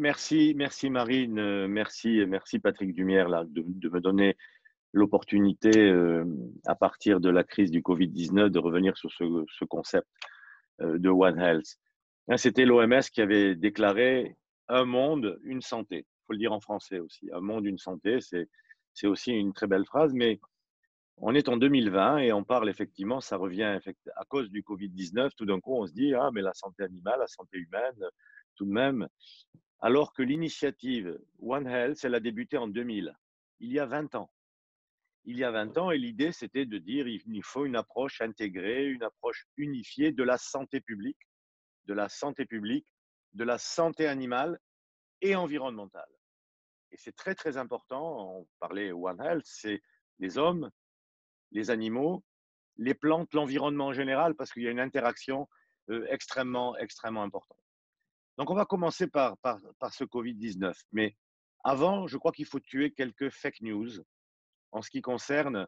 Merci, merci Marine, euh, merci, merci Patrick Dumière de, me donner l'opportunité, euh, à partir de la crise du Covid-19, de revenir sur ce, concept euh, de One Health. Hein, c'était l'OMS qui avait déclaré un monde, une santé. Il faut le dire en français aussi. Un monde, une santé, c'est aussi une très belle phrase, mais on est en 2020 et on parle effectivement, ça revient à cause du Covid-19. Tout d'un coup, on se dit, ah, mais la santé animale, la santé humaine, tout de même. Alors que l'initiative One Health, elle a débuté en 2000, il y a 20 ans. Il y a 20 ans, et l'idée, c'était de dire il faut une approche intégrée, une approche unifiée de la santé publique, de la santé publique, de la santé animale et environnementale. Et c'est très, très important, on parlait One Health, c'est les hommes, les animaux, les plantes, l'environnement en général, parce qu'il y a une interaction euh, extrêmement, extrêmement importante. Donc, on va commencer par, ce Covid-19. Mais avant, je crois qu'il faut tuer quelques fake news en ce qui concerne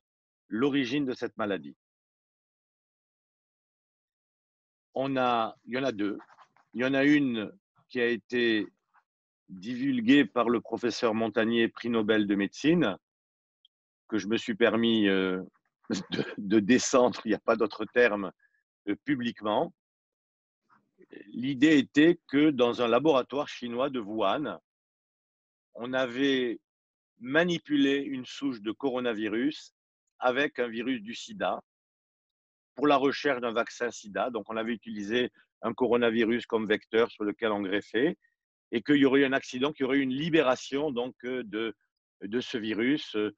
l'origine de cette maladie. On a, il y en a deux. Il y en a une qui a été divulguée par le professeur Montagnier, prix Nobel de médecine, que je me suis permis euh, de, descendre, il n'y a pas d'autre terme, euh, publiquement. L'idée était que dans un laboratoire chinois de Wuhan, on avait manipulé une souche de coronavirus avec un virus du sida pour la recherche d'un vaccin sida. Donc, on avait utilisé un coronavirus comme vecteur sur lequel on greffait et qu'il y aurait eu un accident, qu'il y aurait eu une libération donc, euh, de, de ce virus euh,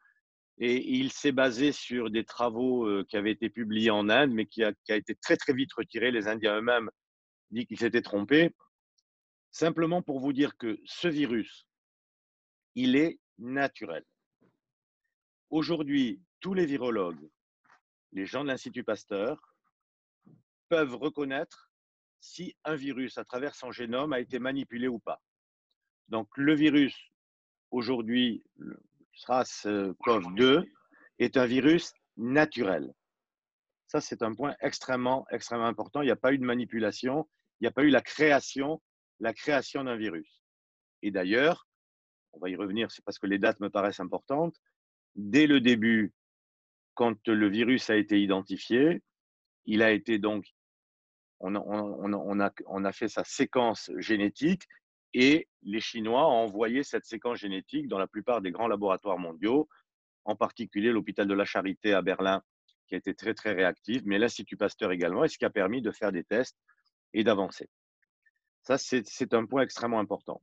et il s'est basé sur des travaux euh, qui avaient été publiés en Inde, mais qui a, été très très vite retiré. Les Indiens eux-mêmes disent qu'ils s'étaient trompés. Simplement pour vous dire que ce virus, il est naturel. Aujourd'hui, tous les virologues, les gens de l'Institut Pasteur, peuvent reconnaître si un virus, à travers son génome, a été manipulé ou pas. Donc le virus, aujourd'hui, SARS-CoV-2 est un virus naturel. Ça, c'est un point extrêmement, extrêmement important. Il n'y a pas eu de manipulation, il n'y a pas eu la création, la création d'un virus. Et d'ailleurs, on va y revenir, c'est parce que les dates me paraissent importantes. Dès le début, quand le virus a été identifié, il a été donc, on a fait sa séquence génétique et les Chinois ont envoyé cette séquence génétique dans la plupart des grands laboratoires mondiaux, en particulier l'hôpital de la Charité à Berlin, qui a été très, très réactif, mais l'Institut Pasteur également, et ce qui a permis de faire des tests et d'avancer. Ça, c'est un point extrêmement important.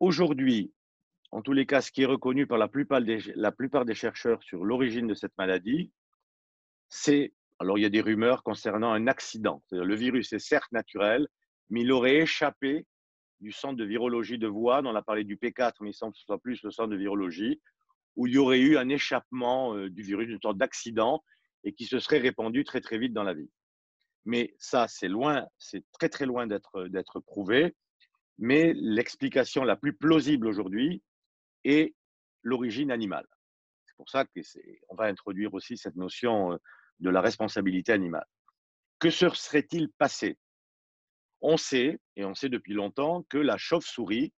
Aujourd'hui, en tous les cas, ce qui est reconnu par la plupart des, chercheurs sur l'origine de cette maladie, c'est, alors il y a des rumeurs concernant un accident. Le virus est certes naturel, mais il aurait échappé du centre de virologie de Wuhan. On a parlé du P4, mais il semble que ce soit plus le centre de virologie, où il y aurait eu un échappement euh, du virus, une sorte d'accident, et qui se serait répandu très très vite dans la vie. Mais ça, c'est loin, c'est très très loin d'être d'être prouvé. Mais l'explication la plus plausible aujourd'hui est l'origine animale. C'est pour ça qu'on va introduire aussi cette notion euh, de la responsabilité animale. Que se serait-il passé? On sait, et on sait depuis longtemps, que la chauve-souris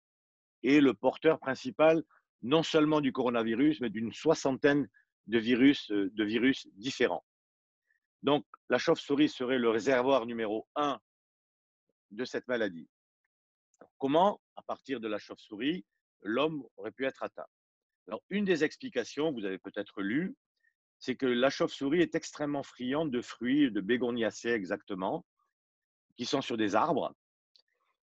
est le porteur principal non seulement du coronavirus, mais d'une soixantaine de virus, euh, de virus différents. Donc, la chauve-souris serait le réservoir numéro un de cette maladie. comment, à partir de la chauve-souris, l'homme aurait pu être atteint? Alors, une des explications, vous avez peut-être lu, c'est que la chauve-souris est extrêmement friande de fruits, de bégoniacées exactement, qui sont sur des arbres.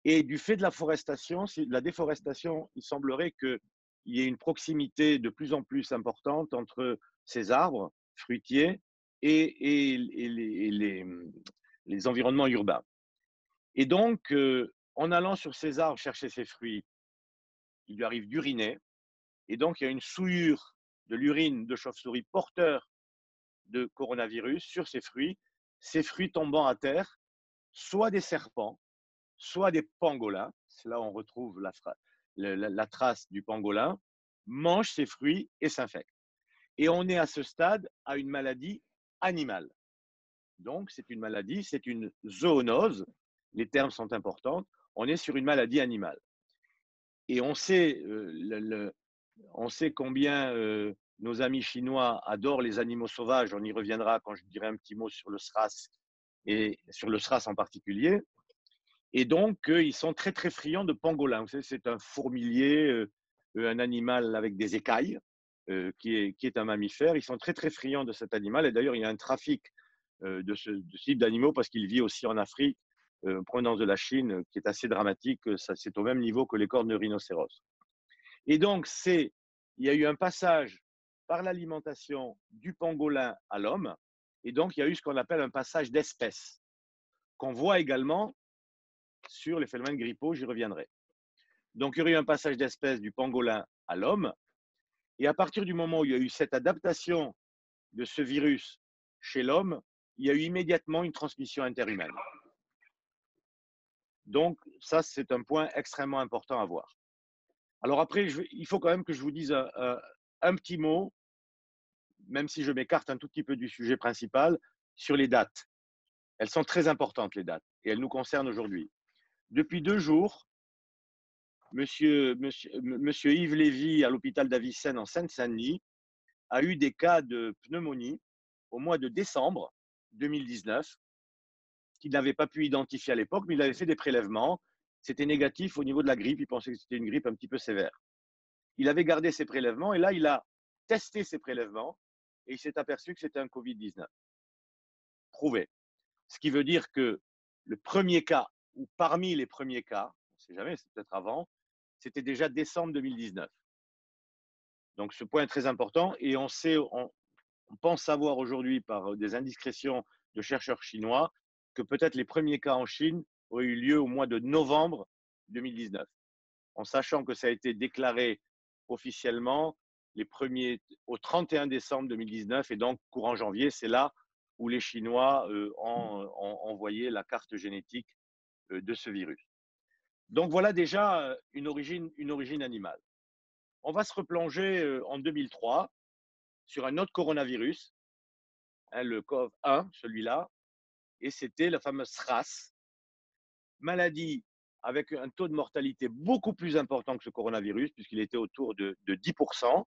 Et du fait de la de la déforestation, il semblerait qu'il y ait une proximité de plus en plus importante entre ces arbres fruitiers et, les, environnements urbains. Et donc, euh, en allant sur ces arbres chercher ces fruits, il lui arrive d'uriner. Et donc, il y a une souillure de l'urine de chauve-souris porteur de coronavirus sur ces fruits. Ces fruits tombant à terre soit des serpents, soit des pangolins, c'est là où on retrouve la, trace du pangolin, mangent ces fruits et s'infectent. Et on est à ce stade à une maladie animale. Donc, c'est une maladie, c'est une zoonose, les termes sont importants. on est sur une maladie animale. Et on sait, le, on sait combien nos amis chinois adorent les animaux sauvages. On y reviendra quand je dirai un petit mot sur le SRAS et sur le SRAS en particulier. Et donc, ils sont très, très friands de pangolin. c'est un fourmilier, un animal avec des écailles, qui, est, qui est un mammifère. Ils sont très, très friands de cet animal. Et d'ailleurs, il y a un trafic de ce, type d'animaux parce qu'il vit aussi en Afrique, en provenance de la Chine, qui est assez dramatique. C'est au même niveau que les cornes de rhinocéros. Et donc, c'est, il y a eu un passage par l'alimentation du pangolin à l'homme. Et donc, il y a eu ce qu'on appelle un passage d'espèces, qu'on voit également sur les phénomènes grippaux, j'y reviendrai. Donc, il y aurait eu un passage d'espèces du pangolin à l'homme. Et à partir du moment où il y a eu cette adaptation de ce virus chez l'homme, il y a eu immédiatement une transmission interhumaine. Donc, ça, c'est un point extrêmement important à voir. Alors après, il faut quand même que je vous dise un, petit mot, même si je m'écarte un tout petit peu du sujet principal, sur les dates. Elles sont très importantes, les dates, et elles nous concernent aujourd'hui. Depuis deux jours, monsieur, Yves Lévy, à l'hôpital d'Avicenne en Seine-Saint-Denis, a eu des cas de pneumonie au mois de décembre 2019 qu'il n'avait pas pu identifier à l'époque, mais il avait fait des prélèvements c'était négatif au niveau de la grippe. Il pensait que c'était une grippe un petit peu sévère. Il avait gardé ses prélèvements et là, il a testé ses prélèvements et il s'est aperçu que c'était un Covid-19. Prouvé. Ce qui veut dire que le premier cas, ou parmi les premiers cas, on ne sait jamais, c'est peut-être avant, c'était déjà décembre 2019. Donc ce point est très important et on sait, on pense savoir aujourd'hui par des indiscrétions de chercheurs chinois que peut-être les premiers cas en Chine aurait eu lieu au mois de novembre 2019, en sachant que ça a été déclaré officiellement les premiers, au 31 décembre 2019 et donc courant janvier, c'est là où les Chinois euh, ont, envoyé la carte génétique euh, de ce virus. Donc voilà déjà une origine, animale. On va se replonger en 2003 sur un autre coronavirus, hein, le COV1, celui-là, et c'était la fameuse SRAS, maladie avec un taux de mortalité beaucoup plus important que ce coronavirus, puisqu'il était autour de, 10%.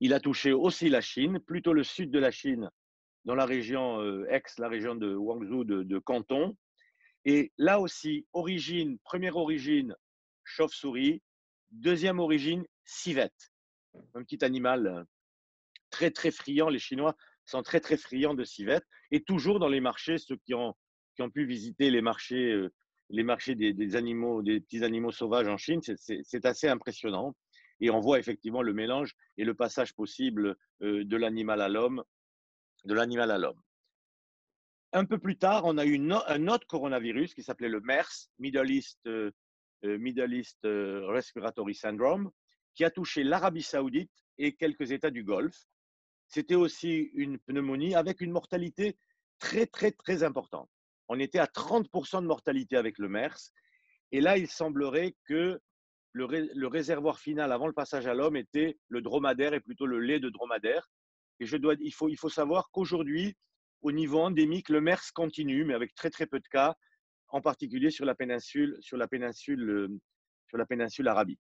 Il a touché aussi la Chine, plutôt le sud de la Chine, dans la région ex, la région de Guangzhou, de, Canton. Et là aussi, origine, première origine, chauve-souris. Deuxième origine, civette. Un petit animal euh, très, très friand. Les Chinois sont très, très friands de civette. Et toujours dans les marchés, ceux qui ont, pu visiter les marchés euh, les marchés des, animaux, des petits animaux sauvages en Chine, c'est assez impressionnant. Et on voit effectivement le mélange et le passage possible euh, de l'animal à l'homme, de l'animal à l'homme. Un peu plus tard, on a eu un autre coronavirus qui s'appelait le MERS, Middle East, euh, euh, East Respiratory Syndrome, qui a touché l'Arabie saoudite et quelques États du Golfe. C'était aussi une pneumonie avec une mortalité très, très, très importante on était à 30% de mortalité avec le MERS. Et là, il semblerait que le, réservoir final avant le passage à l'homme était le dromadaire et plutôt le lait de dromadaire. Et je dois, il faut savoir qu'aujourd'hui, au niveau endémique, le MERS continue, mais avec très très peu de cas, en particulier sur la péninsule, sur la péninsule, euh, sur la péninsule arabique.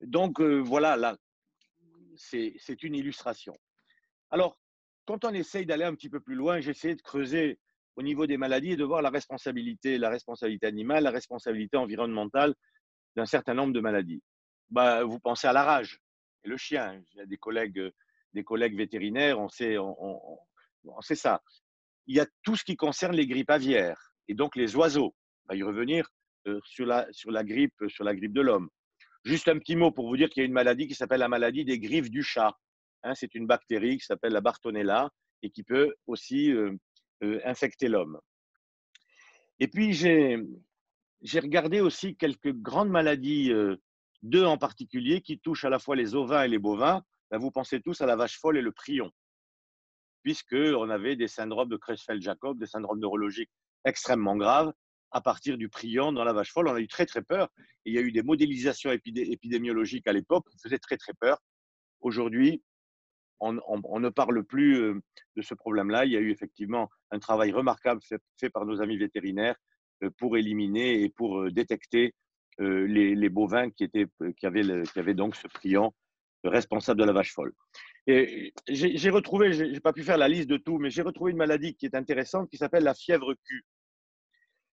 Donc euh, voilà, là, c'est une illustration. Alors, quand on essaye d'aller un petit peu plus loin, j'essaie de creuser au niveau des maladies et de voir la responsabilité, la responsabilité animale, la responsabilité environnementale d'un certain nombre de maladies. Bah, vous pensez à la rage et le chien. Il y a des collègues, des collègues vétérinaires, on sait, on, sait ça. Il y a tout ce qui concerne les grippes aviaires et donc les oiseaux. On va y revenir euh, sur, la, sur, la grippe, sur la grippe de l'homme. Juste un petit mot pour vous dire qu'il y a une maladie qui s'appelle la maladie des griffes du chat. Hein, c'est une bactérie qui s'appelle la Bartonella et qui peut aussi euh, euh, infecter l'homme. Et puis, j'ai regardé aussi quelques grandes maladies, deux en particulier, qui touchent à la fois les ovins et les bovins. Ben, vous pensez tous à la vache folle et le prion, puisqu'on avait des syndromes de Creutzfeldt-Jacob, des syndromes neurologiques extrêmement graves à partir du prion dans la vache folle. On a eu très, très peur. il y a eu des modélisations épidémiologiques à l'époque qui faisaient très, très peur. Aujourd'hui, on, ne parle plus euh, de ce problème-là. Il y a eu effectivement un travail remarquable fait, par nos amis vétérinaires pour éliminer et pour détecter les, bovins qui, avaient qui avaient donc ce prion responsable de la vache folle. J'ai retrouvé, je n'ai pas pu faire la liste de tout, mais j'ai retrouvé une maladie qui est intéressante qui s'appelle la fièvre Q.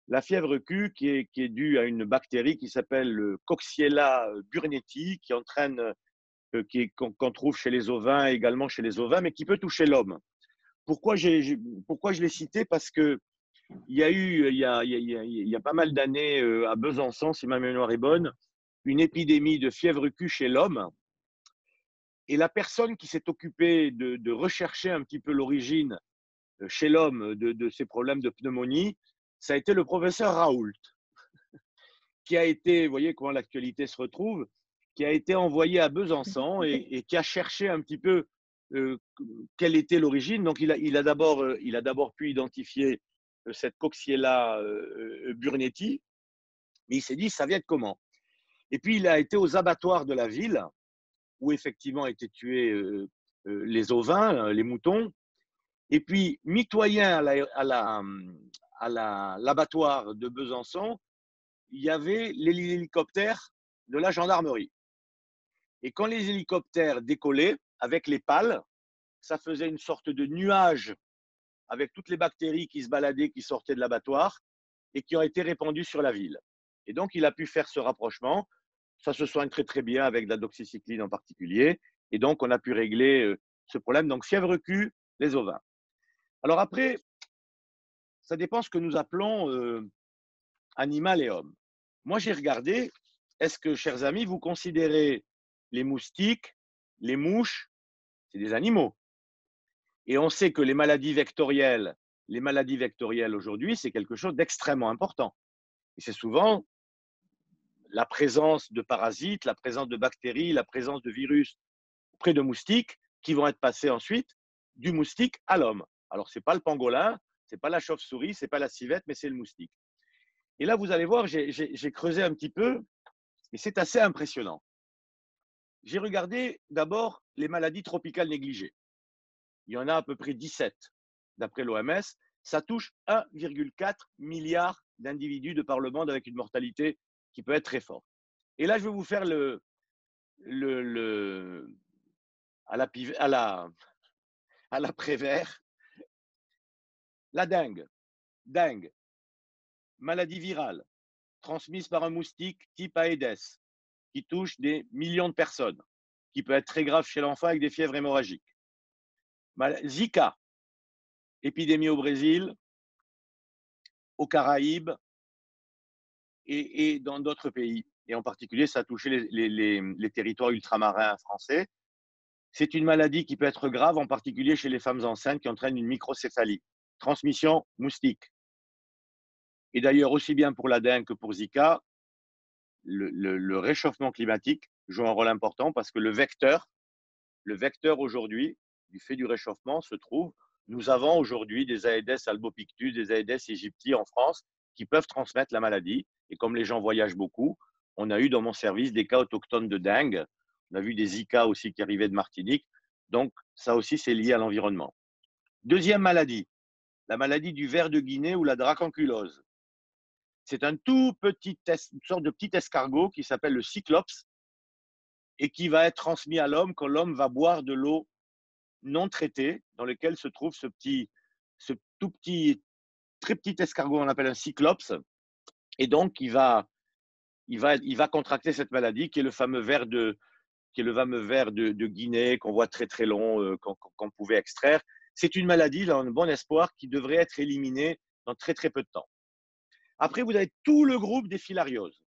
La fièvre Q qui est, due à une bactérie qui s'appelle le Coxiella burnetii, qui entraîne, euh, qu'on trouve chez les ovins, également chez les ovins, mais qui peut toucher l'homme. Pourquoi, je l'ai cité? Parce que il y a eu, il y a, il y a, il y a pas mal d'années euh, à Besançon, si ma mémoire est bonne, une épidémie de fièvre Q chez l'homme et la personne qui s'est occupée de, rechercher un petit peu l'origine euh, chez l'homme de, ces problèmes de pneumonie, ça a été le professeur Raoult, qui a été, vous voyez comment l'actualité se retrouve, qui a été envoyé à Besançon et, qui a cherché un petit peu euh, quelle était l'origine. Donc, il a, il a d'abord euh, pu identifier cette Coxiella burnetii, mais il s'est dit, ça vient de comment? Et puis, il a été aux abattoirs de la ville où effectivement étaient tués les ovins, les moutons. Et puis, mitoyen à l'abattoir la, de Besançon, il y avait les hélicoptères de la gendarmerie. Et quand les hélicoptères décollaient avec les pales, ça faisait une sorte de nuage avec toutes les bactéries qui se baladaient, qui sortaient de l'abattoir et qui ont été répandues sur la ville. Et donc, il a pu faire ce rapprochement ça se soigne très très bien avec la doxycycline en particulier. Et donc, on a pu régler euh, ce problème. Donc, fièvre Q, les ovins. Alors après, ça dépend ce que nous appelons euh, animal et homme. Moi, j'ai regardé, est-ce que, chers amis, vous considérez les moustiques, les mouches, c'est des animaux? Et on sait que les maladies vectorielles, les maladies vectorielles aujourd'hui, c'est quelque chose d'extrêmement important. Et c'est souvent la présence de parasites, la présence de bactéries, la présence de virus auprès de moustiques qui vont être passés ensuite du moustique à l'homme. Alors, ce n'est pas le pangolin, ce n'est pas la chauve-souris, ce n'est pas la civette, mais c'est le moustique. Et là, vous allez voir, j'ai creusé un petit peu et c'est assez impressionnant. J'ai regardé d'abord les maladies tropicales négligées. Il y en a à peu près 17 d'après l'OMS. Ça touche 1,4 milliard d'individus de par le monde avec une mortalité qui peut être très fort. Et là, je vais vous faire le, le, à la, à la, à la prévert, dengue. Dengue, maladie virale transmise par un moustique type Aedes qui touche des millions de personnes, qui peut être très grave chez l'enfant avec des fièvres hémorragiques. Zika, épidémie au Brésil, aux Caraïbes, et, dans d'autres pays. Et en particulier, ça a touché les, territoires ultramarins français. C'est une maladie qui peut être grave, en particulier chez les femmes enceintes qui entraîne une microcéphalie, transmission moustique. Et d'ailleurs, aussi bien pour la dengue que pour Zika, le, réchauffement climatique joue un rôle important parce que le vecteur, le vecteur aujourd'hui, du fait du réchauffement, se trouve. Nous avons aujourd'hui des Aedes albopictus, des Aedes aegypti en France qui peuvent transmettre la maladie. Et comme les gens voyagent beaucoup, on a eu dans mon service des cas autochtones de dengue. On a vu des Zika aussi qui arrivaient de Martinique. Donc, ça aussi, c'est lié à l'environnement. Deuxième maladie, la maladie du ver de Guinée ou la dracunculose. C'est un tout petit, une sorte de petit escargot qui s'appelle le cyclops et qui va être transmis à l'homme quand l'homme va boire de l'eau non traitée dans laquelle se trouve ce petit, ce tout petit très petit escargot, on appelle un cyclops. Et donc, il va, il va, il va contracter cette maladie qui est le fameux ver de, qui est le fameux ver de, Guinée qu'on voit très très long, euh, qu'on pouvait extraire. C'est une maladie, a un bon espoir, qui devrait être éliminée dans très très peu de temps. Après, vous avez tout le groupe des filarioses.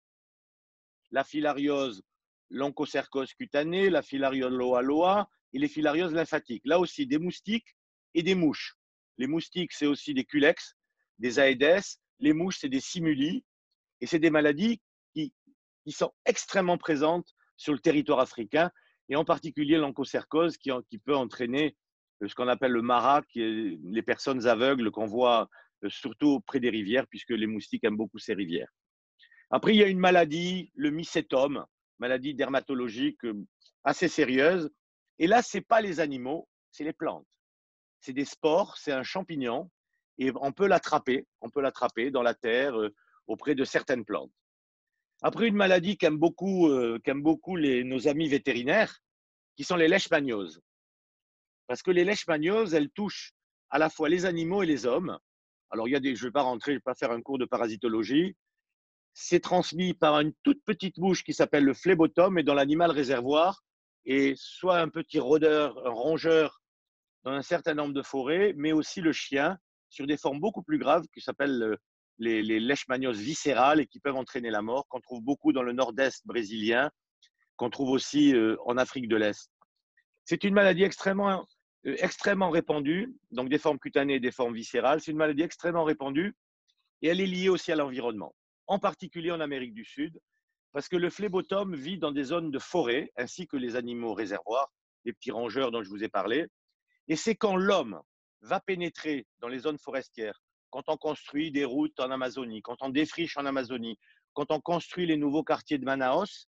La filariose l'onchocercose cutanée, la filariose loa loa et les filarioses lymphatiques. Là aussi, des moustiques et des mouches. Les moustiques, c'est aussi des culex, des Aedes. Les mouches, c'est des simuli. Et c'est des maladies qui, sont extrêmement présentes sur le territoire africain, et en particulier l'onchocercose qui, peut entraîner euh, ce qu'on appelle le est les personnes aveugles qu'on voit euh, surtout près des rivières, puisque les moustiques aiment beaucoup ces rivières. Après, il y a une maladie, le mycétome, maladie dermatologique euh, assez sérieuse. Et là, ce n'est pas les animaux, c'est les plantes. C'est des spores, c'est un champignon et on peut l'attraper, on peut l'attraper dans la terre, auprès de certaines plantes. Après, une maladie qu'aiment beaucoup, euh, beaucoup les, nos amis vétérinaires, qui sont les leishmanioses. Parce que les leishmanioses, elles touchent à la fois les animaux et les hommes. Alors, il y a des, je ne vais pas rentrer, je ne vais pas faire un cours de parasitologie. C'est transmis par une toute petite bouche qui s'appelle le phlébotome et dans l'animal réservoir, et soit un petit rôdeur, un rongeur dans un certain nombre de forêts, mais aussi le chien sur des formes beaucoup plus graves qui s'appellent euh, les, les leishmanioses viscérales et qui peuvent entraîner la mort, qu'on trouve beaucoup dans le nord-est brésilien, qu'on trouve aussi euh, en Afrique de l'Est. C'est une maladie extrêmement, euh, extrêmement répandue, donc des formes cutanées et des formes viscérales. C'est une maladie extrêmement répandue et elle est liée aussi à l'environnement, en particulier en Amérique du Sud, parce que le phlébotome vit dans des zones de forêt, ainsi que les animaux réservoirs, les petits rongeurs dont je vous ai parlé. Et c'est quand l'homme va pénétrer dans les zones forestières, quand on construit des routes en Amazonie, quand on défriche en Amazonie, quand on construit les nouveaux quartiers de Manaus,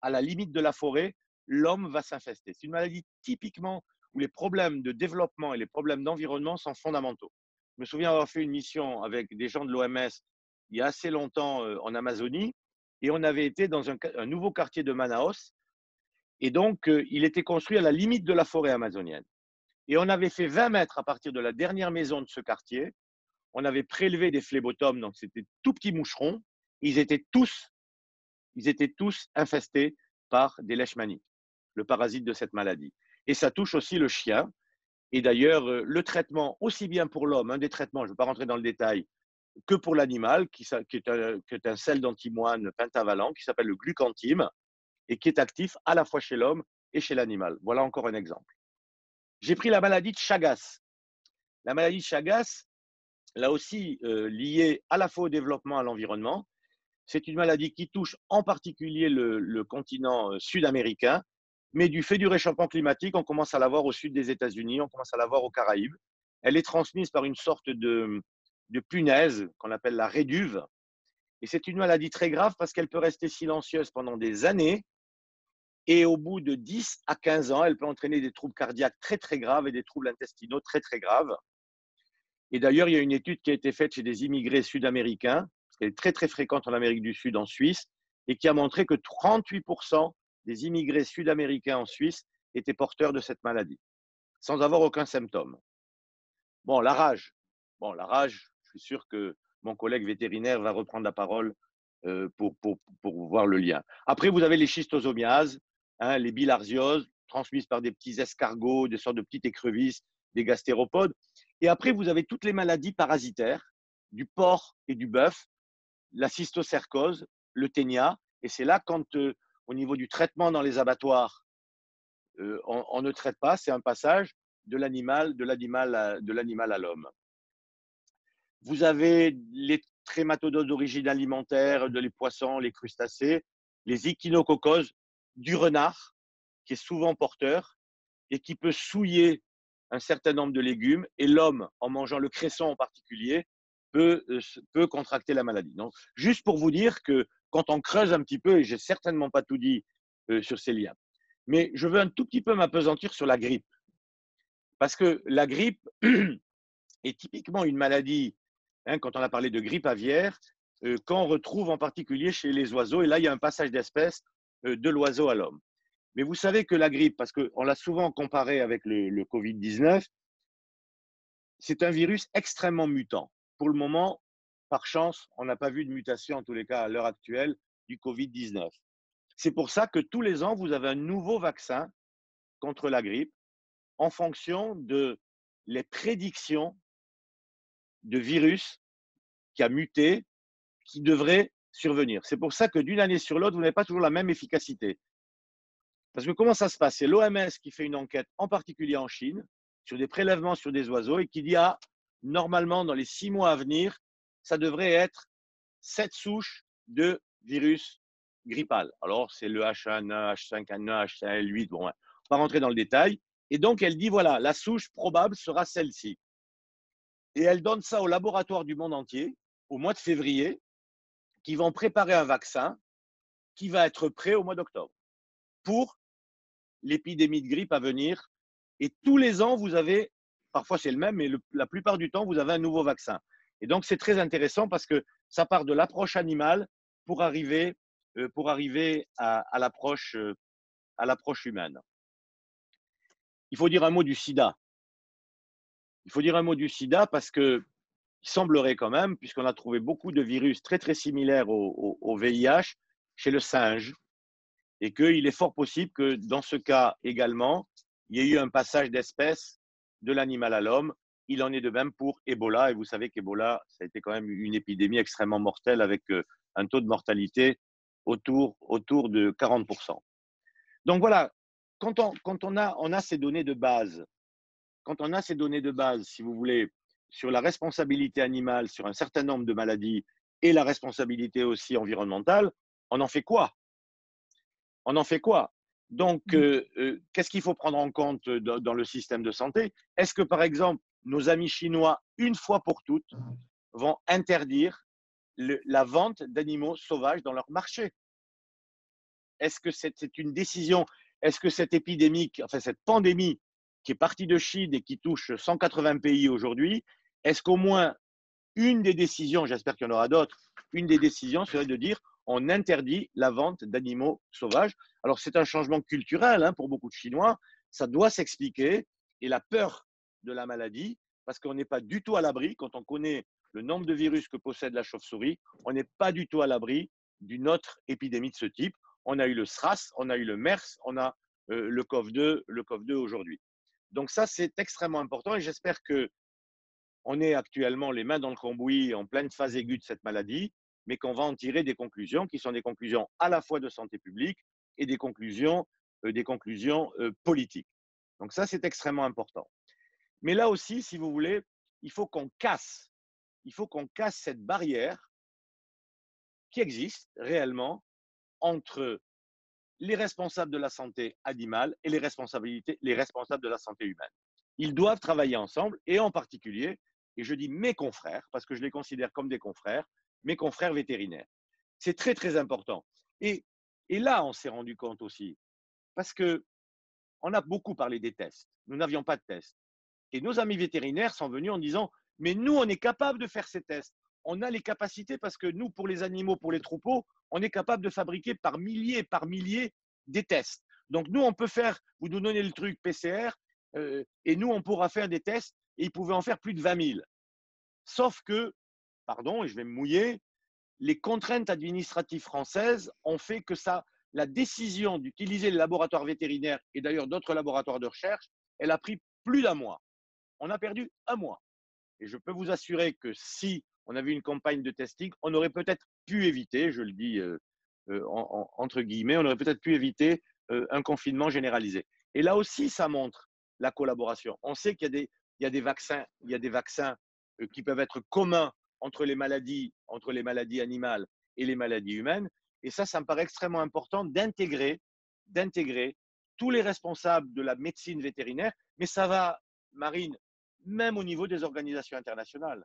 à la limite de la forêt, l'homme va s'infester. C'est une maladie typiquement où les problèmes de développement et les problèmes d'environnement sont fondamentaux. Je me souviens avoir fait une mission avec des gens de l'OMS il y a assez longtemps euh, en Amazonie et on avait été dans un, nouveau quartier de Manaus et donc euh, il était construit à la limite de la forêt amazonienne. Et on avait fait 20 mètres à partir de la dernière maison de ce quartier on avait prélevé des phlébotomes, donc c'était tout petits moucherons. Ils étaient tous, ils étaient tous infestés par des leishmanies, le parasite de cette maladie. Et ça touche aussi le chien. Et d'ailleurs, euh, le traitement, aussi bien pour l'homme, un des traitements, je ne vais pas rentrer dans le détail, que pour l'animal, qui, est un, qui est un sel d'antimoine pentavalent, qui s'appelle le glucantime, et qui est actif à la fois chez l'homme et chez l'animal. Voilà encore un exemple. J'ai pris la maladie de Chagas. La maladie de Chagas, là aussi euh, liée à la fois au développement à l'environnement. C'est une maladie qui touche en particulier le, continent euh, sud-américain, mais du fait du réchauffement climatique, on commence à la voir au sud des États-Unis, on commence à la voir aux Caraïbes. Elle est transmise par une sorte de, de punaise qu'on appelle la réduve. Et c'est une maladie très grave parce qu'elle peut rester silencieuse pendant des années. Et au bout de 10 à 15 ans, elle peut entraîner des troubles cardiaques très très graves et des troubles intestinaux très très graves. Et d'ailleurs, il y a une étude qui a été faite chez des immigrés sud-américains, qu'elle est très très fréquente en Amérique du Sud, en Suisse, et qui a montré que 38% des immigrés sud-américains en Suisse étaient porteurs de cette maladie, sans avoir aucun symptôme. Bon, la rage. Bon, la rage, je suis sûr que mon collègue vétérinaire va reprendre la parole euh, pour, pour, pour, voir le lien. Après, vous avez les schistosomiases, hein, les bilharzioses, transmises par des petits escargots, des sortes de petites écrevisses, des gastéropodes. Et après, vous avez toutes les maladies parasitaires du porc et du bœuf, la cystocercose, le ténia. Et c'est là quand, euh, au niveau du traitement dans les abattoirs, euh, on, ne traite pas, c'est un passage de l'animal, de l'animal, de l'animal à l'homme. Vous avez les trématodes d'origine alimentaire, de les poissons, les crustacés, les echinococoses du renard, qui est souvent porteur et qui peut souiller un certain nombre de légumes et l'homme, en mangeant le cresson en particulier, peut, euh, peut contracter la maladie. Donc, juste pour vous dire que quand on creuse un petit peu, et j'ai certainement pas tout dit euh, sur ces liens, mais je veux un tout petit peu m'apesantir sur la grippe. Parce que la grippe est typiquement une maladie, hein, quand on a parlé de grippe aviaire, euh, qu'on retrouve en particulier chez les oiseaux. Et là, il y a un passage d'espèce de l'oiseau à l'homme. Mais vous savez que la grippe, parce qu'on l'a souvent comparé avec le, Covid-19, c'est un virus extrêmement mutant. Pour le moment, par chance, on n'a pas vu de mutation, en tous les cas à l'heure actuelle, du Covid-19. C'est pour ça que tous les ans, vous avez un nouveau vaccin contre la grippe en fonction de les prédictions de virus qui a muté, qui devrait survenir. C'est pour ça que d'une année sur l'autre, vous n'avez pas toujours la même efficacité. Parce que comment ça se passe? C'est l'OMS qui fait une enquête, en particulier en Chine, sur des prélèvements sur des oiseaux et qui dit ah, normalement, dans les six mois à venir, ça devrait être sept souches de virus grippal. Alors, c'est le H1N1, H5N1, H5N8, bon, on va rentrer dans le détail. Et donc, elle dit voilà, la souche probable sera celle-ci. Et elle donne ça au laboratoire du monde entier au mois de février, qui vont préparer un vaccin qui va être prêt au mois d'octobre pour l'épidémie de grippe à venir. Et tous les ans, vous avez, parfois c'est le même, mais la plupart du temps, vous avez un nouveau vaccin. Et donc, c'est très intéressant parce que ça part de l'approche animale pour arriver, euh, pour arriver à, à l'approche humaine. Il faut dire un mot du sida. Il faut dire un mot du sida parce que il semblerait quand même, puisqu'on a trouvé beaucoup de virus très très similaires au, au, VIH chez le singe, et qu'il est fort possible que dans ce cas également, il y ait eu un passage d'espèce de l'animal à l'homme. Il en est de même pour Ebola, et vous savez qu'Ebola, ça a été quand même une épidémie extrêmement mortelle avec euh, un taux de mortalité autour, de 40%. Donc voilà, quand, on, quand on, a, on a ces données de base, quand on a ces données de base, si vous voulez, sur la responsabilité animale, sur un certain nombre de maladies et la responsabilité aussi environnementale, on en fait quoi? On en fait quoi? Donc, mmh. euh, euh, qu'est-ce qu'il faut prendre en compte dans, le système de santé? Est-ce que, par exemple, nos amis chinois, une fois pour toutes, vont interdire la vente d'animaux sauvages dans leur marché? Est-ce que c'est une décision? Est-ce que cette épidémie, enfin cette pandémie qui est partie de Chine et qui touche 180 pays aujourd'hui, est-ce qu'au moins une des décisions, j'espère qu'il y en aura d'autres, une des décisions serait de dire on interdit la vente d'animaux sauvages. Alors c'est un changement culturel hein, pour beaucoup de Chinois, ça doit s'expliquer et la peur de la maladie, parce qu'on n'est pas du tout à l'abri, quand on connaît le nombre de virus que possède la chauve-souris, on n'est pas du tout à l'abri d'une autre épidémie de ce type. On a eu le SRAS, on a eu le MERS, on a euh, le COV2, le COV2 aujourd'hui. Donc ça, c'est extrêmement important et j'espère que on est actuellement les mains dans le cambouis en pleine phase aiguë de cette maladie, mais qu'on va en tirer des conclusions qui sont des conclusions à la fois de santé publique et des conclusions, euh, des conclusions euh, politiques. Donc ça, c'est extrêmement important. Mais là aussi, si vous voulez, il faut qu'on casse, il faut qu'on casse cette barrière qui existe réellement entre les responsables de la santé animale et les, responsabilités, les responsables de la santé humaine. Ils doivent travailler ensemble et en particulier, et je dis mes confrères, parce que je les considère comme des confrères, mes confrères vétérinaires. C'est très, très important. Et, et là, on s'est rendu compte aussi, parce que on a beaucoup parlé des tests. Nous n'avions pas de tests. Et nos amis vétérinaires sont venus en disant, mais nous, on est capable de faire ces tests. On a les capacités parce que nous, pour les animaux, pour les troupeaux, on est capable de fabriquer par milliers, par milliers des tests. Donc nous, on peut faire, vous nous donnez le truc PCR, euh, et nous, on pourra faire des tests et ils pouvaient en faire plus de 20 000. Sauf que, pardon, et je vais me mouiller, les contraintes administratives françaises ont fait que ça, la décision d'utiliser le laboratoire vétérinaire et d'ailleurs d'autres laboratoires de recherche, elle a pris plus d'un mois. On a perdu un mois. Et je peux vous assurer que si on avait une campagne de testing, on aurait peut-être pu éviter, je le dis euh, euh, entre guillemets, on aurait peut-être pu éviter euh, un confinement généralisé. Et là aussi, ça montre la collaboration. On sait qu'il y a des, vaccins, il y a des vaccins qui peuvent être communs entre les maladies, entre les maladies animales et les maladies humaines. Et ça, ça me paraît extrêmement important d'intégrer, d'intégrer tous les responsables de la médecine vétérinaire. Mais ça va, Marine, même au niveau des organisations internationales.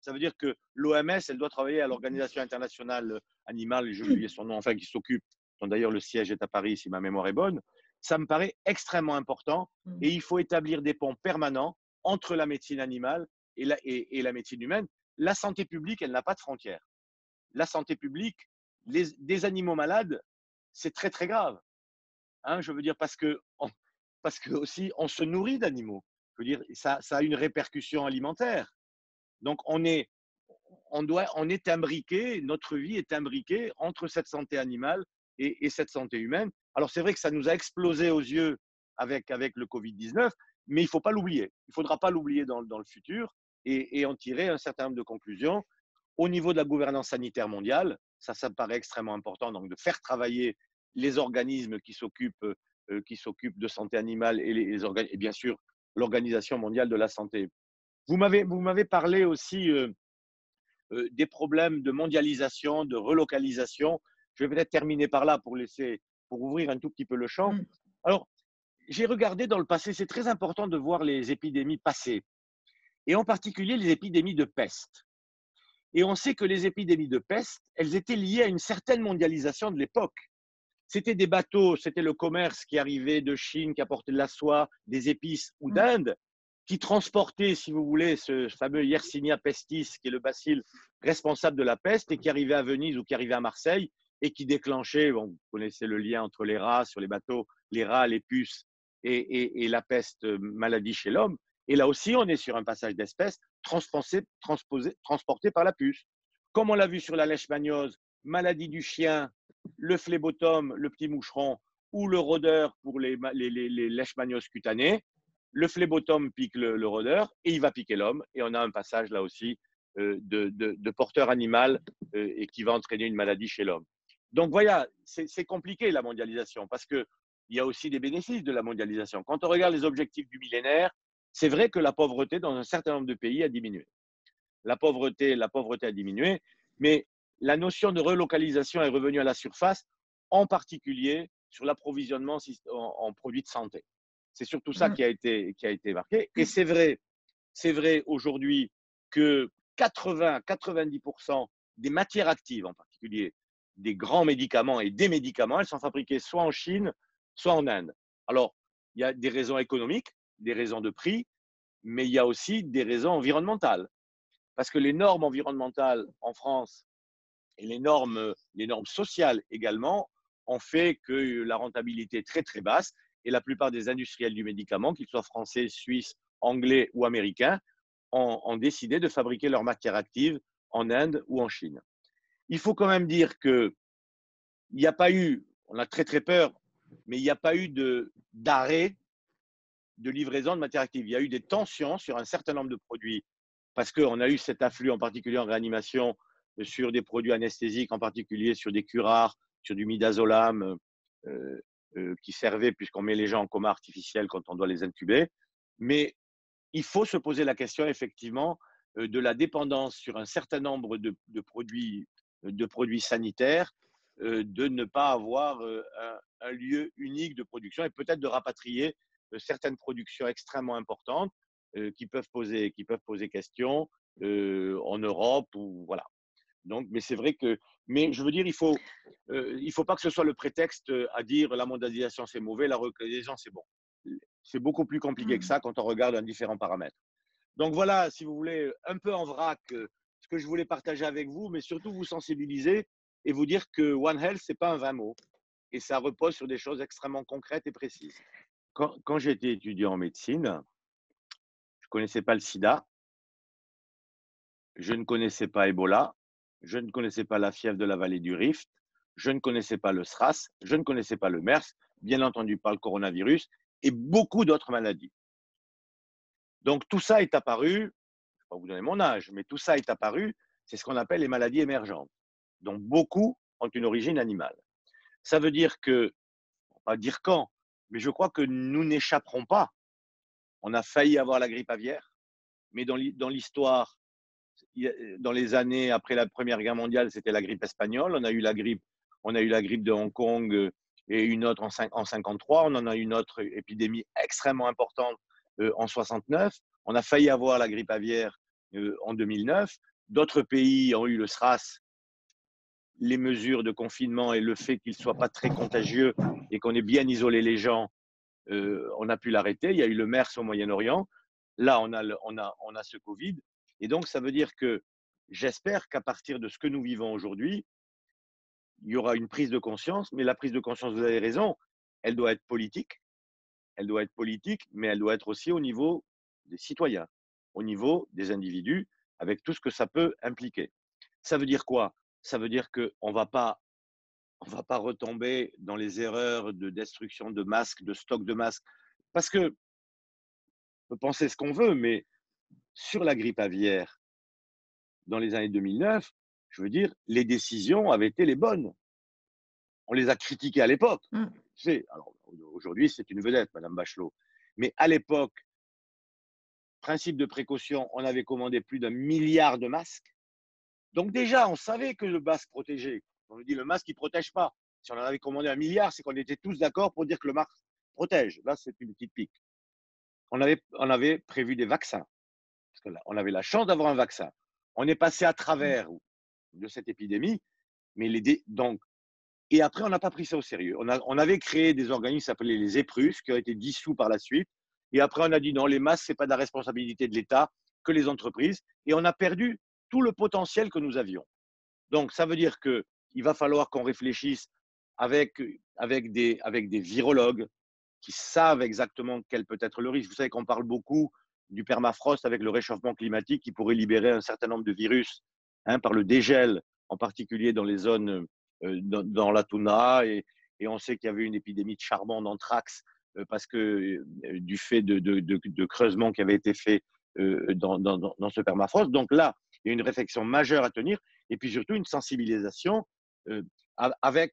Ça veut dire que l'OMS, elle doit travailler à l'Organisation internationale animale, j'ai oublié son nom, enfin, qui s'occupe, dont d'ailleurs le siège est à Paris, si ma mémoire est bonne. Ça me paraît extrêmement important mmh. et il faut établir des ponts permanents entre la médecine animale et la, et, la médecine humaine. La santé publique, elle n'a pas de frontières. La santé publique, les, des animaux malades, c'est très très grave. Hein, je veux dire parce que, parce que aussi on se nourrit d'animaux. Je veux dire, ça, ça a une répercussion alimentaire. Donc on est, on doit, on est imbriqué, notre vie est imbriquée entre cette santé animale et, et cette santé humaine. Alors c'est vrai que ça nous a explosé aux yeux avec, avec le Covid-19, mais il faut pas l'oublier. Il faudra pas l'oublier dans, dans, le futur et, et, en tirer un certain nombre de conclusions. Au niveau de la gouvernance sanitaire mondiale, ça, ça me paraît extrêmement important, donc de faire travailler les organismes qui s'occupent euh, qui s'occupent de santé animale et, les, et bien sûr l'Organisation mondiale de la santé. Vous m'avez, vous m'avez parlé aussi euh, euh, des problèmes de mondialisation, de relocalisation. Je vais peut-être terminer par là pour laisser, pour ouvrir un tout petit peu le champ. Mmh. Alors, j'ai regardé dans le passé, c'est très important de voir les épidémies passées, et en particulier les épidémies de peste. Et on sait que les épidémies de peste, elles étaient liées à une certaine mondialisation de l'époque. C'était des bateaux, c'était le commerce qui arrivait de Chine, qui apportait de la soie, des épices ou mmh. d'Inde, qui transportait, si vous voulez, ce fameux Yersinia pestis, qui est le bacille responsable de la peste et qui arrivait à Venise ou qui arrivait à Marseille et qui déclenchait, bon, vous connaissez le lien entre les rats sur les bateaux, les rats, les puces et, et, la peste euh, maladie chez l'homme. Et là aussi, on est sur un passage d'espèces transporté par la puce. Comme on l'a vu sur la leishmaniose, maladie du chien, le phlébotome, le petit moucheron, ou le rôdeur pour les, les, cutanées, le phlébotome pique le, rôdeur et il va piquer l'homme. Et on a un passage là aussi euh, de, de, porteur animal euh, et qui va entraîner une maladie chez l'homme. Donc voilà, c'est compliqué la mondialisation parce qu'il y a aussi des bénéfices de la mondialisation. Quand on regarde les objectifs du millénaire, c'est vrai que la pauvreté dans un certain nombre de pays a diminué. La pauvreté, la pauvreté a diminué, mais la notion de relocalisation est revenue à la surface, en particulier sur l'approvisionnement en, produits de santé. C'est surtout ça mmh. qui a été, qui a été marqué. Et c'est vrai, c'est vrai aujourd'hui que 80-90% des matières actives, en particulier des grands médicaments et des médicaments, elles sont fabriquées soit en Chine, soit en Inde. Alors, il y a des raisons économiques, des raisons de prix, mais il y a aussi des raisons environnementales. Parce que les normes environnementales en France et les normes, les normes sociales également ont fait que la rentabilité est très très basse et la plupart des industriels du médicament, qu'ils soient français, suisses, anglais ou américains, ont, décidé de fabriquer leurs matières actives en Inde ou en Chine. Il faut quand même dire qu'il n'y a pas eu, on a très très peur, mais il n'y a pas eu d'arrêt de, livraison de matières actives. Il y a eu des tensions sur un certain nombre de produits parce qu'on a eu cet afflux en particulier en réanimation sur des produits anesthésiques, en particulier sur des curares, sur du midazolam, euh, euh, qui servait puisqu'on met les gens en coma artificiel quand on doit les intuber. Mais il faut se poser la question effectivement euh, de la dépendance sur un certain nombre de, produits, de produits sanitaires, de ne pas avoir un, lieu unique de production et peut-être de rapatrier certaines productions extrêmement importantes qui peuvent poser, qui peuvent poser question en Europe ou voilà. Donc, mais c'est vrai que, mais je veux dire, il faut, euh, il faut pas que ce soit le prétexte à dire la mondialisation c'est mauvais, la relocalisation c'est bon. C'est beaucoup plus compliqué que mmh. ça quand on regarde un différents paramètres. Donc voilà, si vous voulez, un peu en vrac, euh, ce que je voulais partager avec vous, mais surtout vous sensibiliser et vous dire que One Health c'est pas un vain mot et ça repose sur des choses extrêmement concrètes et précises. Quand, j'étais étudiant en médecine, je connaissais pas le SIDA, je ne connaissais pas Ebola, je ne connaissais pas la fièvre de la vallée du Rift, je ne connaissais pas le SRAS, je ne connaissais pas le MERS, bien entendu pas le coronavirus et beaucoup d'autres maladies. Donc tout ça est apparu, je ne vais pas vous donner mon âge, mais tout ça est apparu, c'est ce qu'on appelle les maladies émergentes, dont beaucoup ont une origine animale. Ça veut dire que, pas dire quand, mais je crois que nous n'échapperons pas. On a failli avoir la grippe aviaire, mais dans l'histoire dans les années après la Première Guerre mondiale, c'était la grippe espagnole. On a eu la grippe, on a eu la grippe de Hong Kong euh, et une autre en, 1953. On en a eu une autre épidémie extrêmement importante euh, en 69. On a failli avoir la grippe aviaire euh, en 2009. D'autres pays ont eu le SRAS. Les mesures de confinement et le fait qu'il ne soit pas très contagieux et qu'on ait bien isolé les gens, on a pu l'arrêter. Il y a eu le MERS au Moyen-Orient. Là, on a, on, a, on a ce Covid. Et donc, ça veut dire que j'espère qu'à partir de ce que nous vivons aujourd'hui, il y aura une prise de conscience, mais la prise de conscience, vous avez raison, elle doit être politique, elle doit être politique, mais elle doit être aussi au niveau des citoyens, au niveau des individus, avec tout ce que ça peut impliquer. Ça veut dire quoi? Ça veut dire qu'on ne va pas on va pas retomber dans les erreurs de destruction de masques, de stock de masques, parce que on peut penser ce qu'on veut, mais sur la grippe aviaire dans les années 2009, je veux dire, les décisions avaient été les bonnes. On les a critiquées à l'époque. Mmh. aujourd'hui, c'est une vedette, Madame Bachelot. Mais à l'époque, principe de précaution, on avait commandé plus d'un milliard de masques. Donc déjà, on savait que le masque protégeait. On nous dit le masque, il ne protège pas. Si on en avait commandé un milliard, c'est qu'on était tous d'accord pour dire que le masque protège. Là, c'est une petite pique. On avait, on avait prévu des vaccins on avait la chance d'avoir un vaccin. On est passé à mmh. travers de cette épidémie, mais les donc et après on n'a pas pris ça au sérieux. On, avait créé des organismes appelés les EPRUS qui ont été dissous par la suite Et après, on a dit non, les masques, ce n'est pas de la responsabilité de l'État, que les entreprises. Et on a perdu tout le potentiel que nous avions. Donc, ça veut dire qu'il va falloir qu'on réfléchisse avec, avec, des, avec des virologues qui savent exactement quel peut être le risque. Vous savez qu'on parle beaucoup du permafrost avec le réchauffement climatique qui pourrait libérer un certain nombre de virus hein, par le dégel, en particulier dans les zones, euh, dans, la Tuna. Et, on sait qu'il y avait une épidémie de charbon d'anthrax euh, parce que euh, du fait de, de, de, creusements qui avaient été faits dans, dans, ce permafrost. Donc là, il y a une réflexion majeure à tenir et puis surtout une sensibilisation avec,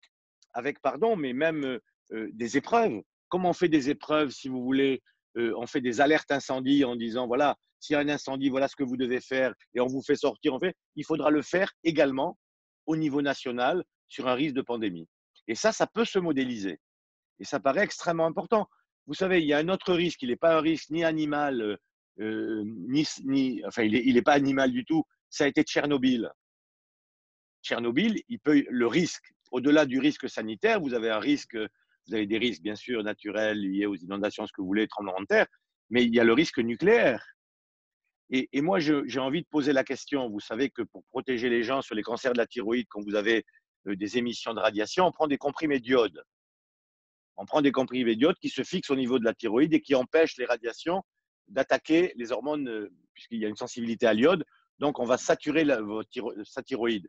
avec, pardon, mais même des épreuves. Comment on fait des épreuves, si vous voulez, on fait des alertes incendie en disant, voilà, s'il y a un incendie, voilà ce que vous devez faire et on vous fait sortir, en fait, il faudra le faire également au niveau national sur un risque de pandémie. Et ça, ça peut se modéliser. Et ça paraît extrêmement important. Vous savez, il y a un autre risque, il n'est pas un risque ni animal, ni, ni, enfin, il n'est pas animal du tout, ça a été Tchernobyl. Tchernobyl, il peut, le risque, au-delà du risque sanitaire, vous avez un risque, vous avez des risques bien sûr naturels liés aux inondations, ce que vous voulez, tremblements de terre, mais il y a le risque nucléaire. Et, moi, j'ai envie de poser la question. Vous savez que pour protéger les gens sur les cancers de la thyroïde, quand vous avez euh, des émissions de radiation, on prend des comprimés d'iode. On prend des comprimés d'iode qui se fixent au niveau de la thyroïde et qui empêchent les radiations d'attaquer les hormones, euh, puisqu'il y a une sensibilité à l'iode. Donc, on va saturer la, sa thyroïde.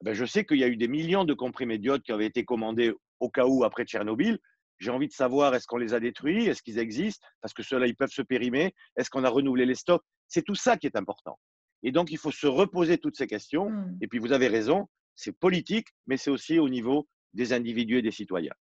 Eh ben, je sais qu'il y a eu des millions de comprimés d'iode qui avaient été commandés au cas où après Tchernobyl. J'ai envie de savoir, est-ce qu'on les a détruits? Est-ce qu'ils existent? Parce que ceux-là, ils peuvent se périmer. Est-ce qu'on a renouvelé les stocks? C'est tout ça qui est important. Et donc, il faut se reposer toutes ces questions. Mmh. Et puis, vous avez raison, c'est politique, mais c'est aussi au niveau des individus et des citoyens.